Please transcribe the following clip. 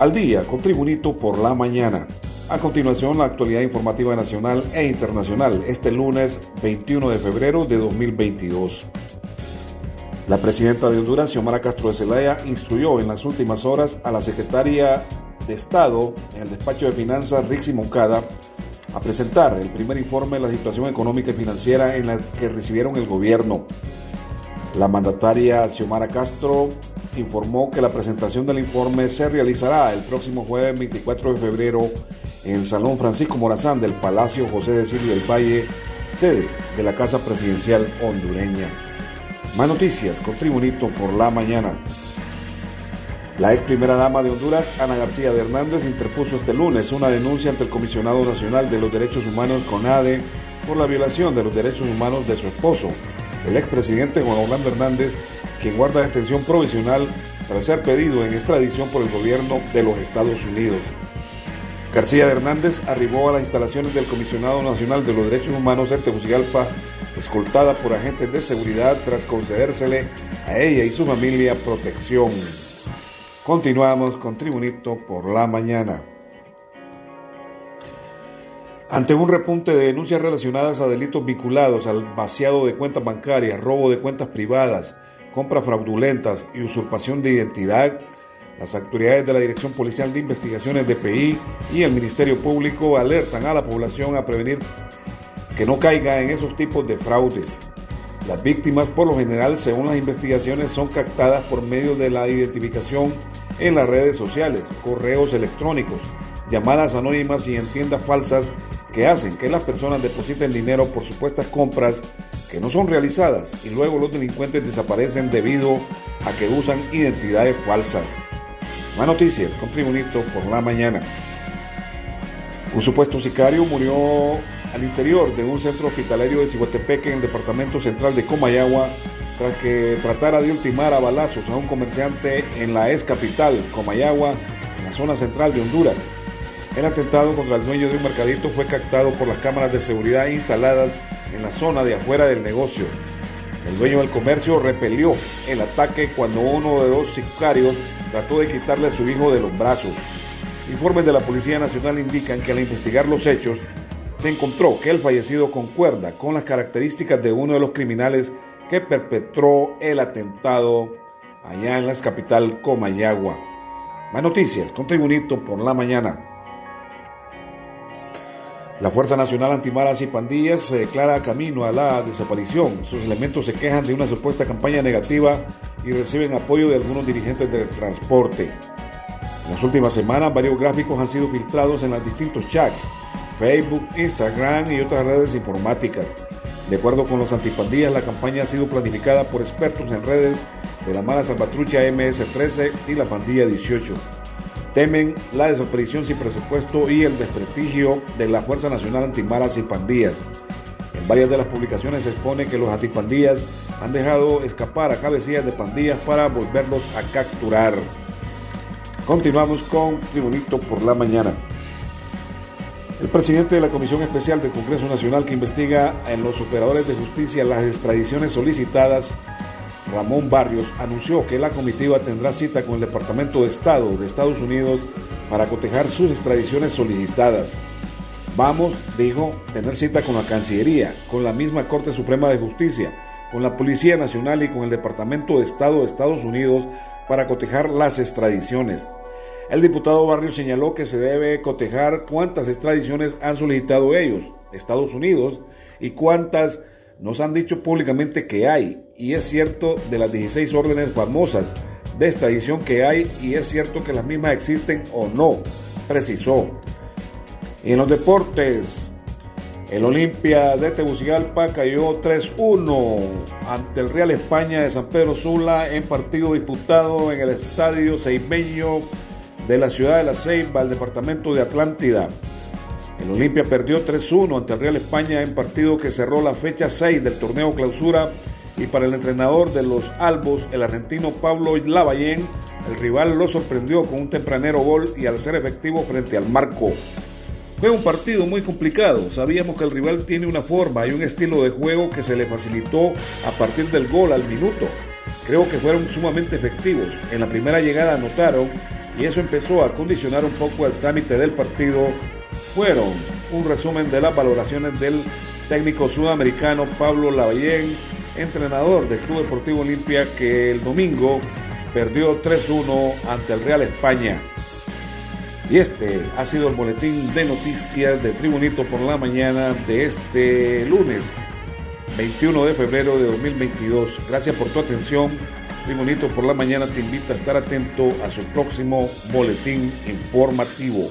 Al día con Tribunito por la mañana. A continuación, la actualidad informativa nacional e internacional este lunes 21 de febrero de 2022. La presidenta de Honduras, Xiomara Castro de Zelaya, instruyó en las últimas horas a la secretaria de Estado en el despacho de finanzas, Rixi Moncada, a presentar el primer informe de la situación económica y financiera en la que recibieron el gobierno. La mandataria Xiomara Castro informó que la presentación del informe se realizará el próximo jueves 24 de febrero en el Salón Francisco Morazán del Palacio José de Silvio del Valle, sede de la Casa Presidencial hondureña. Más noticias con Tribunito por la mañana. La ex primera dama de Honduras, Ana García de Hernández, interpuso este lunes una denuncia ante el Comisionado Nacional de los Derechos Humanos, CONADE, por la violación de los derechos humanos de su esposo, el expresidente Juan Orlando Hernández, quien guarda detención provisional tras ser pedido en extradición por el gobierno de los Estados Unidos. García de Hernández arribó a las instalaciones del Comisionado Nacional de los Derechos Humanos en Tegucigalpa, escoltada por agentes de seguridad tras concedérsele a ella y su familia protección. Continuamos con Tribunito por la mañana. Ante un repunte de denuncias relacionadas a delitos vinculados al vaciado de cuentas bancarias, robo de cuentas privadas, compras fraudulentas y usurpación de identidad, las autoridades de la Dirección Policial de Investigaciones DPI y el Ministerio Público alertan a la población a prevenir que no caiga en esos tipos de fraudes. Las víctimas, por lo general, según las investigaciones, son captadas por medio de la identificación en las redes sociales, correos electrónicos, llamadas anónimas y en tiendas falsas que hacen que las personas depositen dinero por supuestas compras que no son realizadas y luego los delincuentes desaparecen debido a que usan identidades falsas. Más noticias con Tribunito por la mañana. Un supuesto sicario murió al interior de un centro hospitalario de Cihuatepeque en el departamento central de Comayagua tras que tratara de ultimar a balazos a un comerciante en la ex capital, Comayagua, en la zona central de Honduras. El atentado contra el dueño de un mercadito fue captado por las cámaras de seguridad instaladas en la zona de afuera del negocio. El dueño del comercio repelió el ataque cuando uno de dos sicarios trató de quitarle a su hijo de los brazos. Informes de la Policía Nacional indican que al investigar los hechos, se encontró que el fallecido concuerda con las características de uno de los criminales que perpetró el atentado allá en la capital Comayagua. Más noticias con Tribunito por la mañana. La Fuerza Nacional Antimaras y Pandillas se declara camino a la desaparición. Sus elementos se quejan de una supuesta campaña negativa y reciben apoyo de algunos dirigentes del transporte. En las últimas semanas, varios gráficos han sido filtrados en los distintos chats Facebook, Instagram y otras redes informáticas. De acuerdo con los antipandillas, la campaña ha sido planificada por expertos en redes de la mala salvatrucha MS-13 y la pandilla 18. Temen la desaparición sin presupuesto y el desprestigio de la Fuerza Nacional Antimaras y Pandillas. En varias de las publicaciones se expone que los antipandillas han dejado escapar a cabecillas de pandillas para volverlos a capturar. Continuamos con Tribunito por la mañana. El presidente de la Comisión Especial del Congreso Nacional que investiga en los operadores de justicia las extradiciones solicitadas, Ramón Barrios, anunció que la comitiva tendrá cita con el Departamento de Estado de Estados Unidos para cotejar sus extradiciones solicitadas. Vamos, dijo, tener cita con la Cancillería, con la misma Corte Suprema de Justicia, con la Policía Nacional y con el Departamento de Estado de Estados Unidos para cotejar las extradiciones. El diputado Barrio señaló que se debe cotejar cuántas extradiciones han solicitado ellos, Estados Unidos, y cuántas nos han dicho públicamente que hay. Y es cierto de las 16 órdenes famosas de extradición que hay, y es cierto que las mismas existen o no, precisó. Y en los deportes, el Olimpia de Tegucigalpa cayó 3-1 ante el Real España de San Pedro Sula en partido disputado en el estadio Seimeño de la ciudad de La Ceiba al departamento de Atlántida. El Olimpia perdió 3-1 ante el Real España en partido que cerró la fecha 6 del torneo clausura y para el entrenador de los Albos, el argentino Pablo Lavallén, el rival lo sorprendió con un tempranero gol y al ser efectivo frente al marco. Fue un partido muy complicado, sabíamos que el rival tiene una forma y un estilo de juego que se le facilitó a partir del gol al minuto. Creo que fueron sumamente efectivos. En la primera llegada anotaron y eso empezó a condicionar un poco el trámite del partido, fueron un resumen de las valoraciones del técnico sudamericano Pablo Lavallén, entrenador del Club Deportivo Olimpia, que el domingo perdió 3-1 ante el Real España. Y este ha sido el boletín de noticias de Tribunito por la mañana de este lunes 21 de febrero de 2022. Gracias por tu atención. Tribunito por la mañana te invita a estar atento a su próximo boletín informativo.